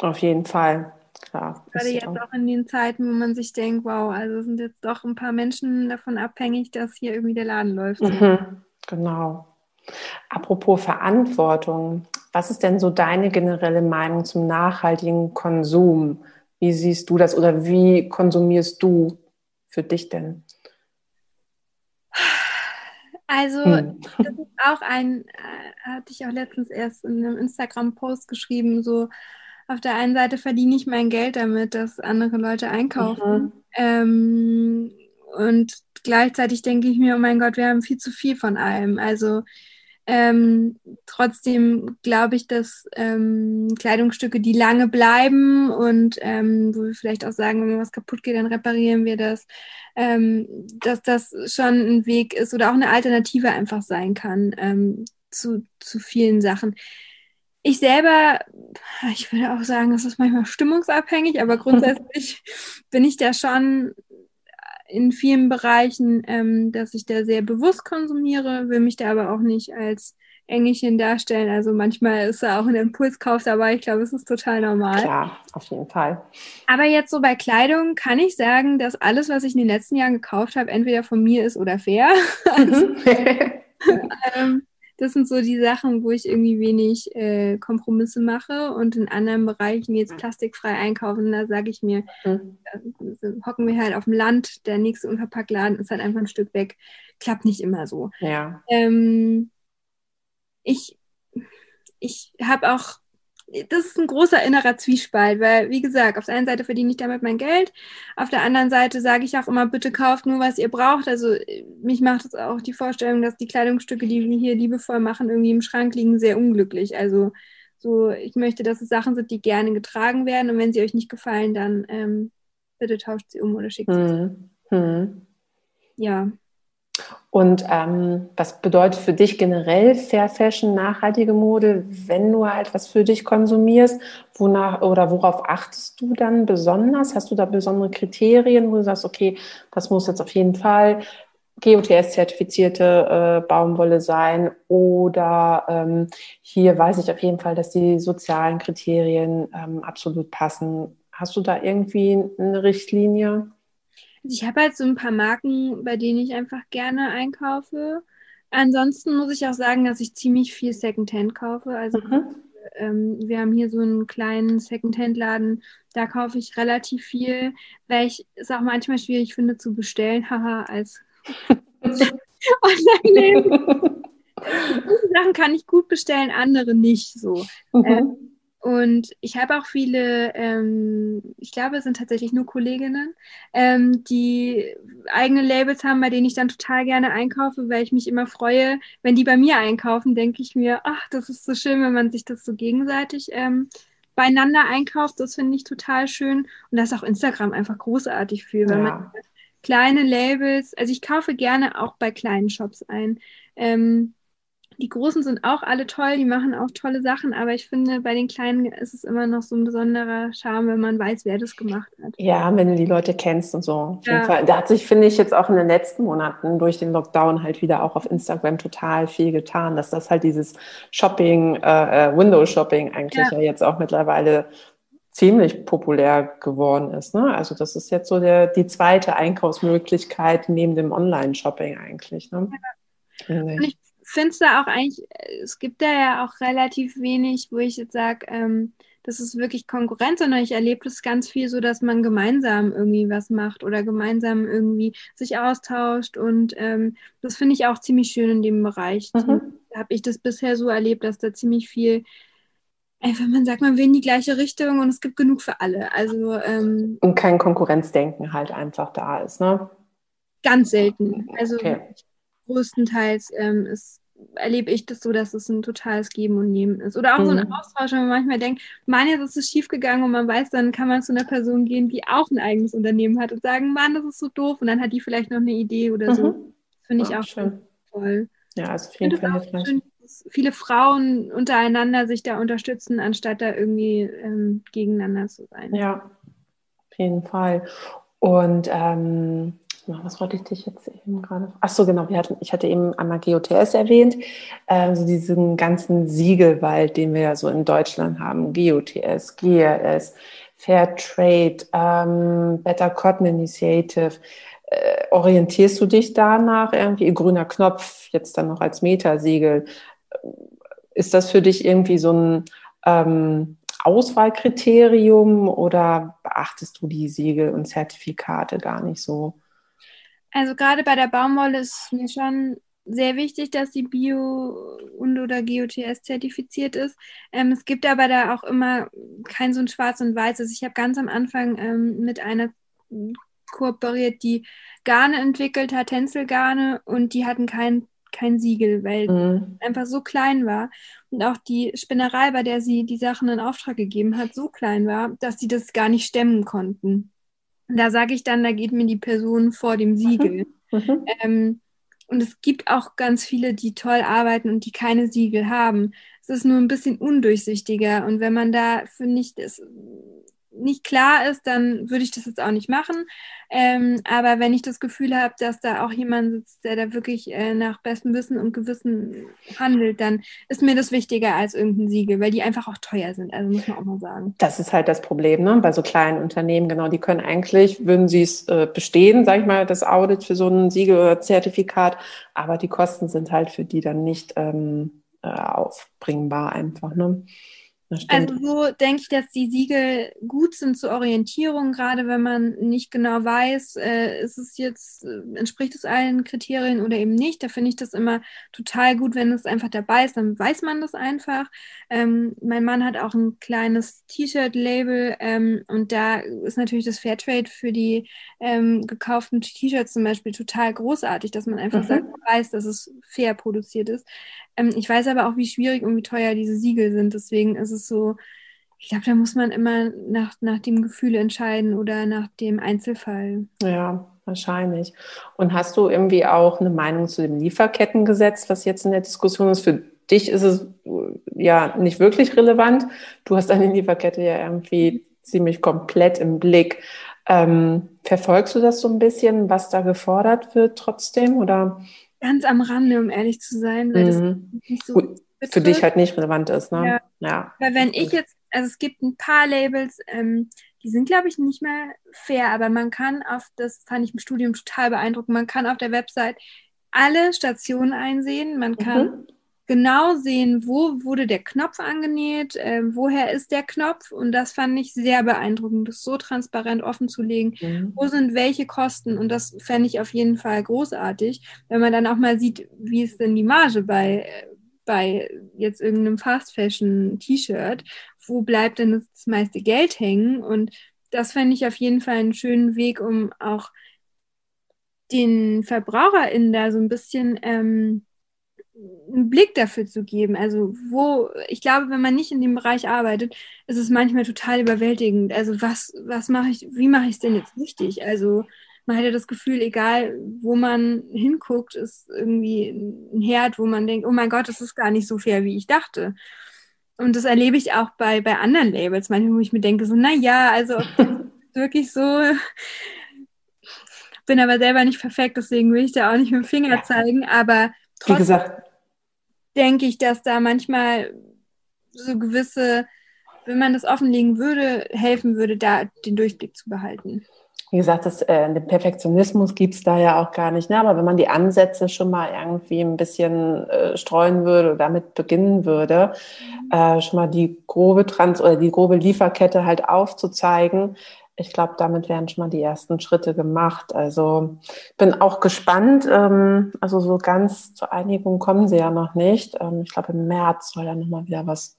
auf jeden Fall. Klar. Gerade jetzt auch. in den Zeiten, wo man sich denkt, wow, also sind jetzt doch ein paar Menschen davon abhängig, dass hier irgendwie der Laden läuft. Mhm, genau. Apropos Verantwortung, was ist denn so deine generelle Meinung zum nachhaltigen Konsum? Wie siehst du das oder wie konsumierst du für dich denn? Also, hm. das ist auch ein, äh, hatte ich auch letztens erst in einem Instagram-Post geschrieben, so, auf der einen Seite verdiene ich mein Geld damit, dass andere Leute einkaufen. Mhm. Ähm, und gleichzeitig denke ich mir, oh mein Gott, wir haben viel zu viel von allem. Also ähm, trotzdem glaube ich, dass ähm, Kleidungsstücke, die lange bleiben und ähm, wo wir vielleicht auch sagen, wenn was kaputt geht, dann reparieren wir das, ähm, dass das schon ein Weg ist oder auch eine Alternative einfach sein kann ähm, zu, zu vielen Sachen. Ich selber, ich würde auch sagen, es ist manchmal stimmungsabhängig, aber grundsätzlich bin ich da schon in vielen Bereichen, ähm, dass ich da sehr bewusst konsumiere, will mich da aber auch nicht als Engelchen darstellen. Also manchmal ist da auch ein Impulskauf dabei. Ich glaube, es ist total normal. Klar, auf jeden Fall. Aber jetzt so bei Kleidung kann ich sagen, dass alles, was ich in den letzten Jahren gekauft habe, entweder von mir ist oder fair. also, ähm, das sind so die Sachen, wo ich irgendwie wenig äh, Kompromisse mache und in anderen Bereichen jetzt plastikfrei einkaufen, da sage ich mir, mhm. äh, hocken wir halt auf dem Land, der nächste Unverpacktladen ist halt einfach ein Stück weg. Klappt nicht immer so. Ja. Ähm, ich ich habe auch das ist ein großer innerer Zwiespalt, weil, wie gesagt, auf der einen Seite verdiene ich damit mein Geld, auf der anderen Seite sage ich auch immer, bitte kauft nur, was ihr braucht. Also mich macht es auch die Vorstellung, dass die Kleidungsstücke, die wir hier liebevoll machen, irgendwie im Schrank liegen, sehr unglücklich. Also so, ich möchte, dass es Sachen sind, die gerne getragen werden und wenn sie euch nicht gefallen, dann ähm, bitte tauscht sie um oder schickt sie. Hm. Hm. Ja. Und ähm, was bedeutet für dich generell Fair Fashion, nachhaltige Mode, wenn du halt was für dich konsumierst? Wonach oder worauf achtest du dann besonders? Hast du da besondere Kriterien, wo du sagst, okay, das muss jetzt auf jeden Fall GOTS-zertifizierte äh, Baumwolle sein oder ähm, hier weiß ich auf jeden Fall, dass die sozialen Kriterien ähm, absolut passen. Hast du da irgendwie eine Richtlinie? Ich habe halt so ein paar Marken, bei denen ich einfach gerne einkaufe. Ansonsten muss ich auch sagen, dass ich ziemlich viel Secondhand kaufe. Also mhm. ähm, wir haben hier so einen kleinen Secondhand-Laden, da kaufe ich relativ viel, weil ich es auch manchmal schwierig finde zu bestellen, haha, als Online-Leben. Sachen kann ich gut bestellen, andere nicht so. Mhm. Ähm, und ich habe auch viele, ähm, ich glaube, es sind tatsächlich nur Kolleginnen, ähm, die eigene Labels haben, bei denen ich dann total gerne einkaufe, weil ich mich immer freue, wenn die bei mir einkaufen, denke ich mir, ach, das ist so schön, wenn man sich das so gegenseitig ähm, beieinander einkauft. Das finde ich total schön. Und da ist auch Instagram einfach großartig für, wenn ja. man kleine Labels, also ich kaufe gerne auch bei kleinen Shops ein. Ähm, die Großen sind auch alle toll, die machen auch tolle Sachen, aber ich finde, bei den Kleinen ist es immer noch so ein besonderer Charme, wenn man weiß, wer das gemacht hat. Ja, wenn du die Leute kennst und so. Auf jeden Fall. Da hat sich, finde ich, jetzt auch in den letzten Monaten durch den Lockdown halt wieder auch auf Instagram total viel getan, dass das halt dieses Shopping, äh, äh Window-Shopping eigentlich ja. ja jetzt auch mittlerweile ziemlich populär geworden ist. Ne? Also das ist jetzt so der, die zweite Einkaufsmöglichkeit neben dem Online-Shopping eigentlich. Ne? Ja. Und ich finde es da auch eigentlich, es gibt da ja auch relativ wenig, wo ich jetzt sage, ähm, das ist wirklich Konkurrenz, sondern ich erlebe das ganz viel so, dass man gemeinsam irgendwie was macht oder gemeinsam irgendwie sich austauscht. Und ähm, das finde ich auch ziemlich schön in dem Bereich. Mhm. Da habe ich das bisher so erlebt, dass da ziemlich viel, einfach man sagt, man will in die gleiche Richtung und es gibt genug für alle. Also, ähm, und kein Konkurrenzdenken halt einfach da ist, ne? Ganz selten. Also okay größtenteils ähm, ist, erlebe ich das so, dass es ein totales Geben und Nehmen ist. Oder auch mhm. so ein mhm. Austausch, wenn man manchmal denkt, Mann, jetzt ist es schiefgegangen und man weiß, dann kann man zu einer Person gehen, die auch ein eigenes Unternehmen hat und sagen, Mann, das ist so doof und dann hat die vielleicht noch eine Idee oder mhm. so. Finde ich ja, auch schön. toll. Ja, also auf jeden Fall schön, dass viele Frauen untereinander sich da unterstützen, anstatt da irgendwie ähm, gegeneinander zu sein. Ja, auf jeden Fall. Und ähm, was wollte ich dich jetzt eben gerade? Ach so, genau. Hatten, ich hatte eben einmal GOTS erwähnt, also diesen ganzen Siegelwald, den wir ja so in Deutschland haben. GOTS, GRS, Fair Trade, ähm, Better Cotton Initiative. Äh, orientierst du dich danach irgendwie? Grüner Knopf, jetzt dann noch als Metasiegel. Ist das für dich irgendwie so ein ähm, Auswahlkriterium oder beachtest du die Siegel und Zertifikate gar nicht so? Also gerade bei der Baumwolle ist mir schon sehr wichtig, dass die Bio- und oder GOTS zertifiziert ist. Ähm, es gibt aber da auch immer kein so ein Schwarz und Weiß. Also ich habe ganz am Anfang ähm, mit einer kooperiert, die Garne entwickelt hat, Tänzelgarne, und die hatten kein, kein Siegel, weil mhm. einfach so klein war. Und auch die Spinnerei, bei der sie die Sachen in Auftrag gegeben hat, so klein war, dass sie das gar nicht stemmen konnten. Da sage ich dann, da geht mir die Person vor dem Siegel. Mhm. mhm. Ähm, und es gibt auch ganz viele, die toll arbeiten und die keine Siegel haben. Es ist nur ein bisschen undurchsichtiger. Und wenn man da, finde ich, das nicht klar ist, dann würde ich das jetzt auch nicht machen. Ähm, aber wenn ich das Gefühl habe, dass da auch jemand sitzt, der da wirklich äh, nach bestem Wissen und Gewissen handelt, dann ist mir das wichtiger als irgendein Siegel, weil die einfach auch teuer sind. Also muss man auch mal sagen. Das ist halt das Problem, ne? Bei so kleinen Unternehmen, genau, die können eigentlich, würden sie es äh, bestehen, sag ich mal, das Audit für so ein Siegel oder Zertifikat, aber die Kosten sind halt für die dann nicht ähm, äh, aufbringbar einfach, ne? Also so denke ich, dass die Siegel gut sind zur Orientierung, gerade wenn man nicht genau weiß, äh, ist es jetzt, äh, entspricht es allen Kriterien oder eben nicht. Da finde ich das immer total gut, wenn es einfach dabei ist, dann weiß man das einfach. Ähm, mein Mann hat auch ein kleines T-Shirt-Label ähm, und da ist natürlich das Fairtrade für die ähm, gekauften T-Shirts zum Beispiel total großartig, dass man einfach mhm. sagt, man weiß, dass es fair produziert ist. Ähm, ich weiß aber auch, wie schwierig und wie teuer diese Siegel sind. Deswegen ist es so, ich glaube, da muss man immer nach, nach dem Gefühl entscheiden oder nach dem Einzelfall. Ja, wahrscheinlich. Und hast du irgendwie auch eine Meinung zu dem Lieferkettengesetz, was jetzt in der Diskussion ist? Für dich ist es ja nicht wirklich relevant. Du hast deine Lieferkette ja irgendwie ziemlich komplett im Blick. Ähm, verfolgst du das so ein bisschen, was da gefordert wird trotzdem? Oder? Ganz am Rande, um ehrlich zu sein, weil mhm. das nicht so Gut, für dich halt nicht relevant ist, ne? Ja. ja. Weil wenn ich jetzt, also es gibt ein paar Labels, ähm, die sind, glaube ich, nicht mehr fair, aber man kann auf, das fand ich im Studium total beeindruckend, man kann auf der Website alle Stationen einsehen, man kann mhm genau sehen, wo wurde der Knopf angenäht, äh, woher ist der Knopf. Und das fand ich sehr beeindruckend, das so transparent offen zu legen. Mhm. Wo sind welche Kosten? Und das fände ich auf jeden Fall großartig, wenn man dann auch mal sieht, wie ist denn die Marge bei, bei jetzt irgendeinem Fast Fashion T-Shirt? Wo bleibt denn das meiste Geld hängen? Und das fände ich auf jeden Fall einen schönen Weg, um auch den VerbraucherInnen da so ein bisschen ähm, einen Blick dafür zu geben. Also wo, ich glaube, wenn man nicht in dem Bereich arbeitet, ist es manchmal total überwältigend. Also was, was mache ich, wie mache ich es denn jetzt richtig? Also man hat ja das Gefühl, egal wo man hinguckt, ist irgendwie ein Herd, wo man denkt, oh mein Gott, das ist gar nicht so fair, wie ich dachte. Und das erlebe ich auch bei, bei anderen Labels, manchmal, wo ich mir denke, so, na ja, also wirklich so, bin aber selber nicht perfekt, deswegen will ich da auch nicht mit dem Finger zeigen, aber Trotzdem, Wie gesagt, denke ich, dass da manchmal so gewisse, wenn man das offenlegen würde, helfen würde, da den Durchblick zu behalten. Wie gesagt, das, äh, den Perfektionismus gibt es da ja auch gar nicht. Ne? Aber wenn man die Ansätze schon mal irgendwie ein bisschen äh, streuen würde oder damit beginnen würde, äh, schon mal die grobe Trans- oder die grobe Lieferkette halt aufzuzeigen, ich glaube, damit werden schon mal die ersten Schritte gemacht. Also bin auch gespannt. Ähm, also so ganz zur Einigung kommen sie ja noch nicht. Ähm, ich glaube, im März soll ja nochmal wieder was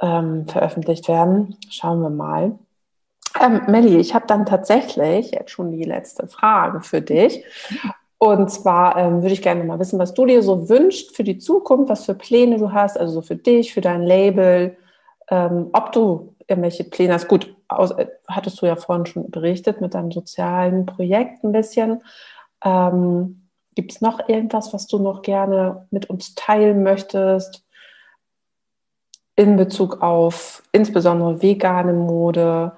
ähm, veröffentlicht werden. Schauen wir mal. Ähm, Melli, ich habe dann tatsächlich jetzt schon die letzte Frage für dich. Und zwar ähm, würde ich gerne mal wissen, was du dir so wünschst für die Zukunft, was für Pläne du hast, also so für dich, für dein Label, ähm, ob du irgendwelche Pläne hast. Gut, aus, äh, hattest du ja vorhin schon berichtet mit deinem sozialen Projekt ein bisschen. Ähm, Gibt es noch irgendwas, was du noch gerne mit uns teilen möchtest in Bezug auf insbesondere vegane Mode,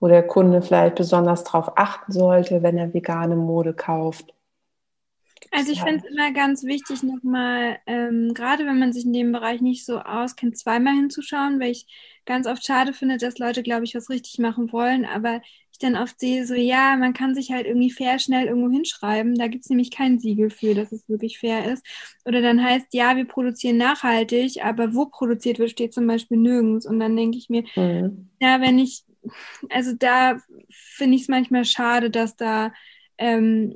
wo der Kunde vielleicht besonders darauf achten sollte, wenn er vegane Mode kauft? Also ich finde es immer ganz wichtig, nochmal, ähm, gerade wenn man sich in dem Bereich nicht so auskennt, zweimal hinzuschauen, weil ich ganz oft schade finde, dass Leute, glaube ich, was richtig machen wollen, aber ich dann oft sehe, so ja, man kann sich halt irgendwie fair schnell irgendwo hinschreiben, da gibt es nämlich kein Siegel für, dass es wirklich fair ist. Oder dann heißt, ja, wir produzieren nachhaltig, aber wo produziert wird, steht zum Beispiel nirgends. Und dann denke ich mir, mhm. ja, wenn ich, also da finde ich es manchmal schade, dass da ähm,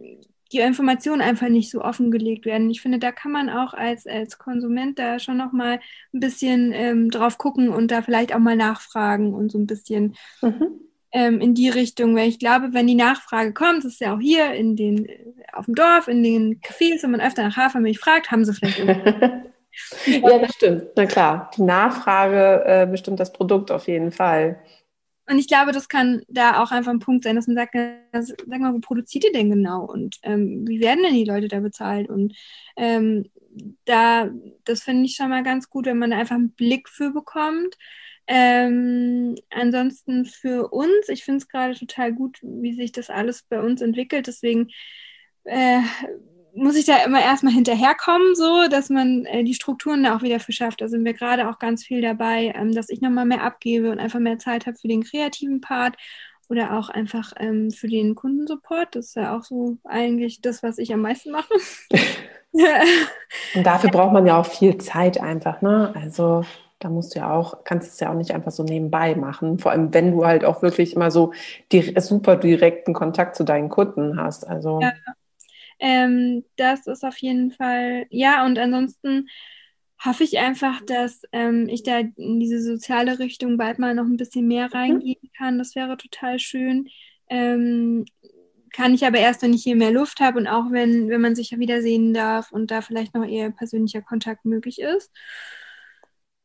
die Informationen einfach nicht so offengelegt werden. Ich finde, da kann man auch als, als Konsument da schon noch mal ein bisschen ähm, drauf gucken und da vielleicht auch mal nachfragen und so ein bisschen mhm. ähm, in die Richtung, weil ich glaube, wenn die Nachfrage kommt, das ist ja auch hier in den, auf dem Dorf, in den Cafés, wenn man öfter nach Hafermilch fragt, haben sie vielleicht Ja, das stimmt. Na klar, die Nachfrage äh, bestimmt das Produkt auf jeden Fall. Und ich glaube, das kann da auch einfach ein Punkt sein, dass man sagt, sag mal, wo produziert ihr denn genau und ähm, wie werden denn die Leute da bezahlt? Und ähm, da, das finde ich schon mal ganz gut, wenn man da einfach einen Blick für bekommt. Ähm, ansonsten für uns, ich finde es gerade total gut, wie sich das alles bei uns entwickelt. Deswegen äh, muss ich da immer erstmal hinterherkommen, so dass man äh, die Strukturen da auch wieder für schafft. Da sind wir gerade auch ganz viel dabei, ähm, dass ich nochmal mehr abgebe und einfach mehr Zeit habe für den kreativen Part oder auch einfach ähm, für den Kundensupport. Das ist ja auch so eigentlich das, was ich am meisten mache. und dafür braucht man ja auch viel Zeit einfach, ne? Also da musst du ja auch, kannst es ja auch nicht einfach so nebenbei machen. Vor allem, wenn du halt auch wirklich immer so die, super direkten Kontakt zu deinen Kunden hast. Also. Ja. Ähm, das ist auf jeden Fall, ja, und ansonsten hoffe ich einfach, dass ähm, ich da in diese soziale Richtung bald mal noch ein bisschen mehr mhm. reingehen kann. Das wäre total schön. Ähm, kann ich aber erst, wenn ich hier mehr Luft habe und auch wenn, wenn man sich ja wiedersehen darf und da vielleicht noch eher persönlicher Kontakt möglich ist.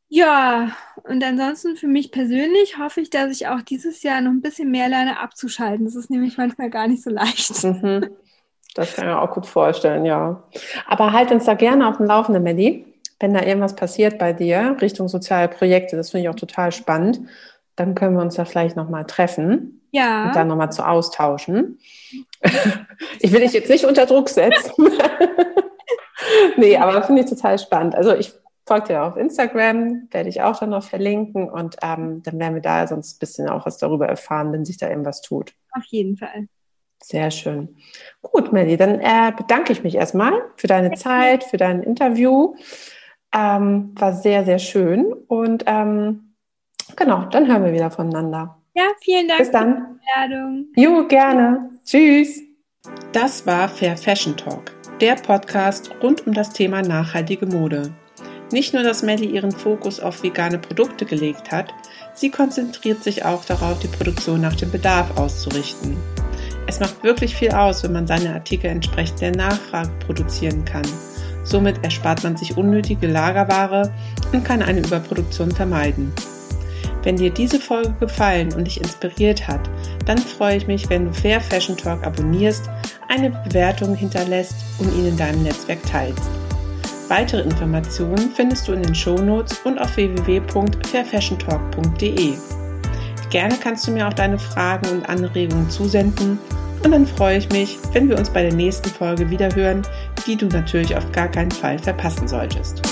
Ja, und ansonsten für mich persönlich hoffe ich, dass ich auch dieses Jahr noch ein bisschen mehr lerne abzuschalten. Das ist nämlich manchmal gar nicht so leicht. Mhm. Das kann ich mir auch gut vorstellen, ja. Aber halt uns da gerne auf dem Laufenden, Melli. Wenn da irgendwas passiert bei dir Richtung soziale Projekte, das finde ich auch total spannend, dann können wir uns da vielleicht nochmal treffen. Ja. Und dann nochmal zu austauschen. ich will dich jetzt nicht unter Druck setzen. nee, aber finde ich total spannend. Also ich folge dir auf Instagram, werde ich auch dann noch verlinken und ähm, dann werden wir da sonst ein bisschen auch was darüber erfahren, wenn sich da irgendwas tut. Auf jeden Fall. Sehr schön. Gut, Melly, dann äh, bedanke ich mich erstmal für deine Zeit, für dein Interview. Ähm, war sehr, sehr schön. Und ähm, genau, dann hören wir wieder voneinander. Ja, vielen Dank Bis dann. für die Einladung. Jo, gerne. Tschüss. Das war Fair Fashion Talk, der Podcast rund um das Thema nachhaltige Mode. Nicht nur, dass Melly ihren Fokus auf vegane Produkte gelegt hat, sie konzentriert sich auch darauf, die Produktion nach dem Bedarf auszurichten. Es macht wirklich viel aus, wenn man seine Artikel entsprechend der Nachfrage produzieren kann. Somit erspart man sich unnötige Lagerware und kann eine Überproduktion vermeiden. Wenn dir diese Folge gefallen und dich inspiriert hat, dann freue ich mich, wenn du Fair Fashion Talk abonnierst, eine Bewertung hinterlässt und ihn in deinem Netzwerk teilst. Weitere Informationen findest du in den Shownotes und auf www.fairfashiontalk.de. Gerne kannst du mir auch deine Fragen und Anregungen zusenden und dann freue ich mich, wenn wir uns bei der nächsten Folge wieder hören, die du natürlich auf gar keinen Fall verpassen solltest.